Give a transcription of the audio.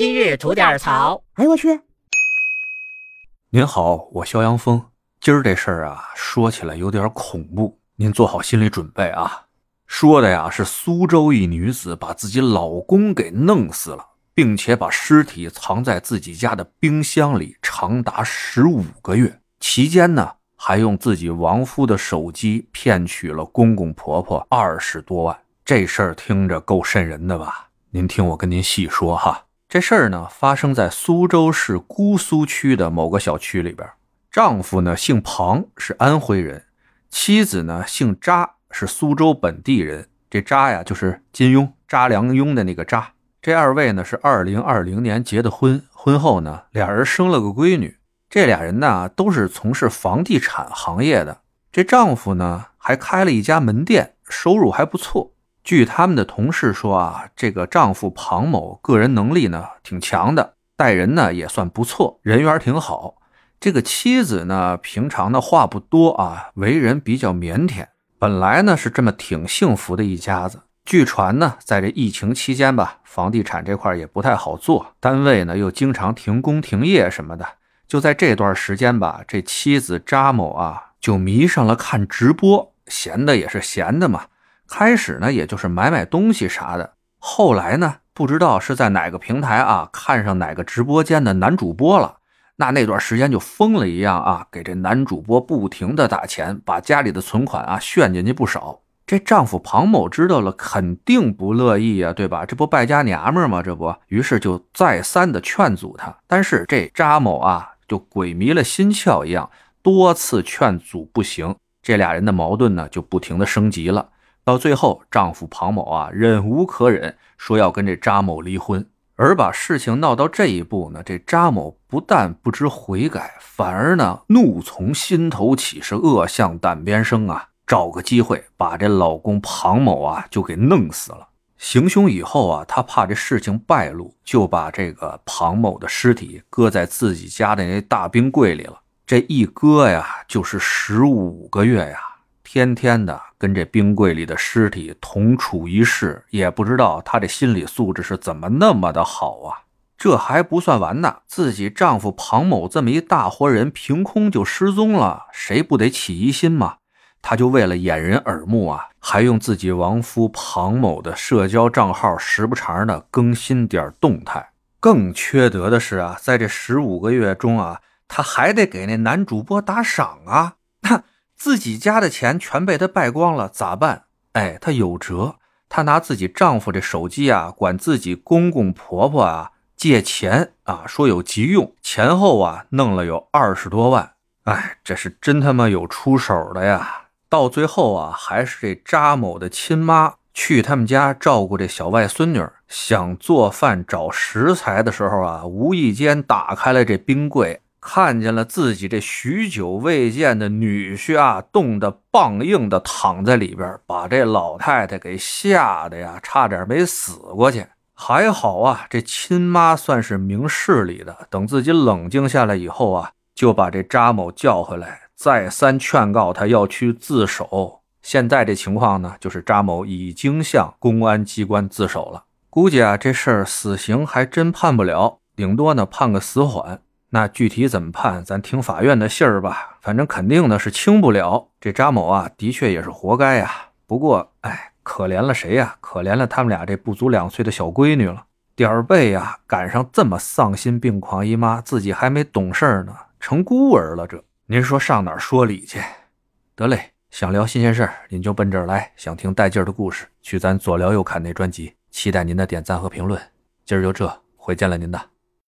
今日吐点槽。哎呦我去！您好，我肖阳峰。今儿这事儿啊，说起来有点恐怖，您做好心理准备啊。说的呀是苏州一女子把自己老公给弄死了，并且把尸体藏在自己家的冰箱里长达十五个月，期间呢还用自己亡夫的手机骗取了公公婆婆二十多万。这事儿听着够瘆人的吧？您听我跟您细说哈。这事儿呢，发生在苏州市姑苏区的某个小区里边。丈夫呢姓庞，是安徽人；妻子呢姓查，是苏州本地人。这查呀，就是金庸、查良镛的那个查。这二位呢是二零二零年结的婚，婚后呢俩人生了个闺女。这俩人呢都是从事房地产行业的。这丈夫呢还开了一家门店，收入还不错。据他们的同事说啊，这个丈夫庞某个人能力呢挺强的，待人呢也算不错，人缘挺好。这个妻子呢平常的话不多啊，为人比较腼腆。本来呢是这么挺幸福的一家子。据传呢，在这疫情期间吧，房地产这块也不太好做，单位呢又经常停工停业什么的。就在这段时间吧，这妻子扎某啊就迷上了看直播，闲的也是闲的嘛。开始呢，也就是买买东西啥的。后来呢，不知道是在哪个平台啊，看上哪个直播间的男主播了。那那段时间就疯了一样啊，给这男主播不停的打钱，把家里的存款啊炫进去不少。这丈夫庞某知道了，肯定不乐意啊，对吧？这不败家娘们吗？这不，于是就再三的劝阻他。但是这扎某啊，就鬼迷了心窍一样，多次劝阻不行。这俩人的矛盾呢，就不停的升级了。到最后，丈夫庞某啊忍无可忍，说要跟这扎某离婚。而把事情闹到这一步呢，这扎某不但不知悔改，反而呢怒从心头起，是恶向胆边生啊！找个机会把这老公庞某啊就给弄死了。行凶以后啊，他怕这事情败露，就把这个庞某的尸体搁在自己家的那大冰柜里了。这一搁呀，就是十五个月呀。天天的跟这冰柜里的尸体同处一室，也不知道她这心理素质是怎么那么的好啊！这还不算完呢，自己丈夫庞某这么一大活人，凭空就失踪了，谁不得起疑心嘛？她就为了掩人耳目啊，还用自己亡夫庞某的社交账号，时不常的更新点动态。更缺德的是啊，在这十五个月中啊，她还得给那男主播打赏啊！自己家的钱全被他败光了，咋办？哎，她有辙，她拿自己丈夫这手机啊，管自己公公婆婆啊借钱啊，说有急用，前后啊弄了有二十多万。哎，这是真他妈有出手的呀！到最后啊，还是这扎某的亲妈去他们家照顾这小外孙女，想做饭找食材的时候啊，无意间打开了这冰柜。看见了自己这许久未见的女婿啊，冻得棒硬的躺在里边，把这老太太给吓得呀，差点没死过去。还好啊，这亲妈算是明事理的，等自己冷静下来以后啊，就把这扎某叫回来，再三劝告他要去自首。现在这情况呢，就是扎某已经向公安机关自首了。估计啊，这事儿死刑还真判不了，顶多呢判个死缓。那具体怎么判，咱听法院的信儿吧。反正肯定的是轻不了。这扎某啊，的确也是活该呀。不过，哎，可怜了谁呀？可怜了他们俩这不足两岁的小闺女了。点儿背呀，赶上这么丧心病狂姨妈，自己还没懂事儿呢，成孤儿了。这您说上哪儿说理去？得嘞，想聊新鲜事儿，您就奔这儿来。想听带劲儿的故事，去咱左聊右侃那专辑。期待您的点赞和评论。今儿就这，回见了您的。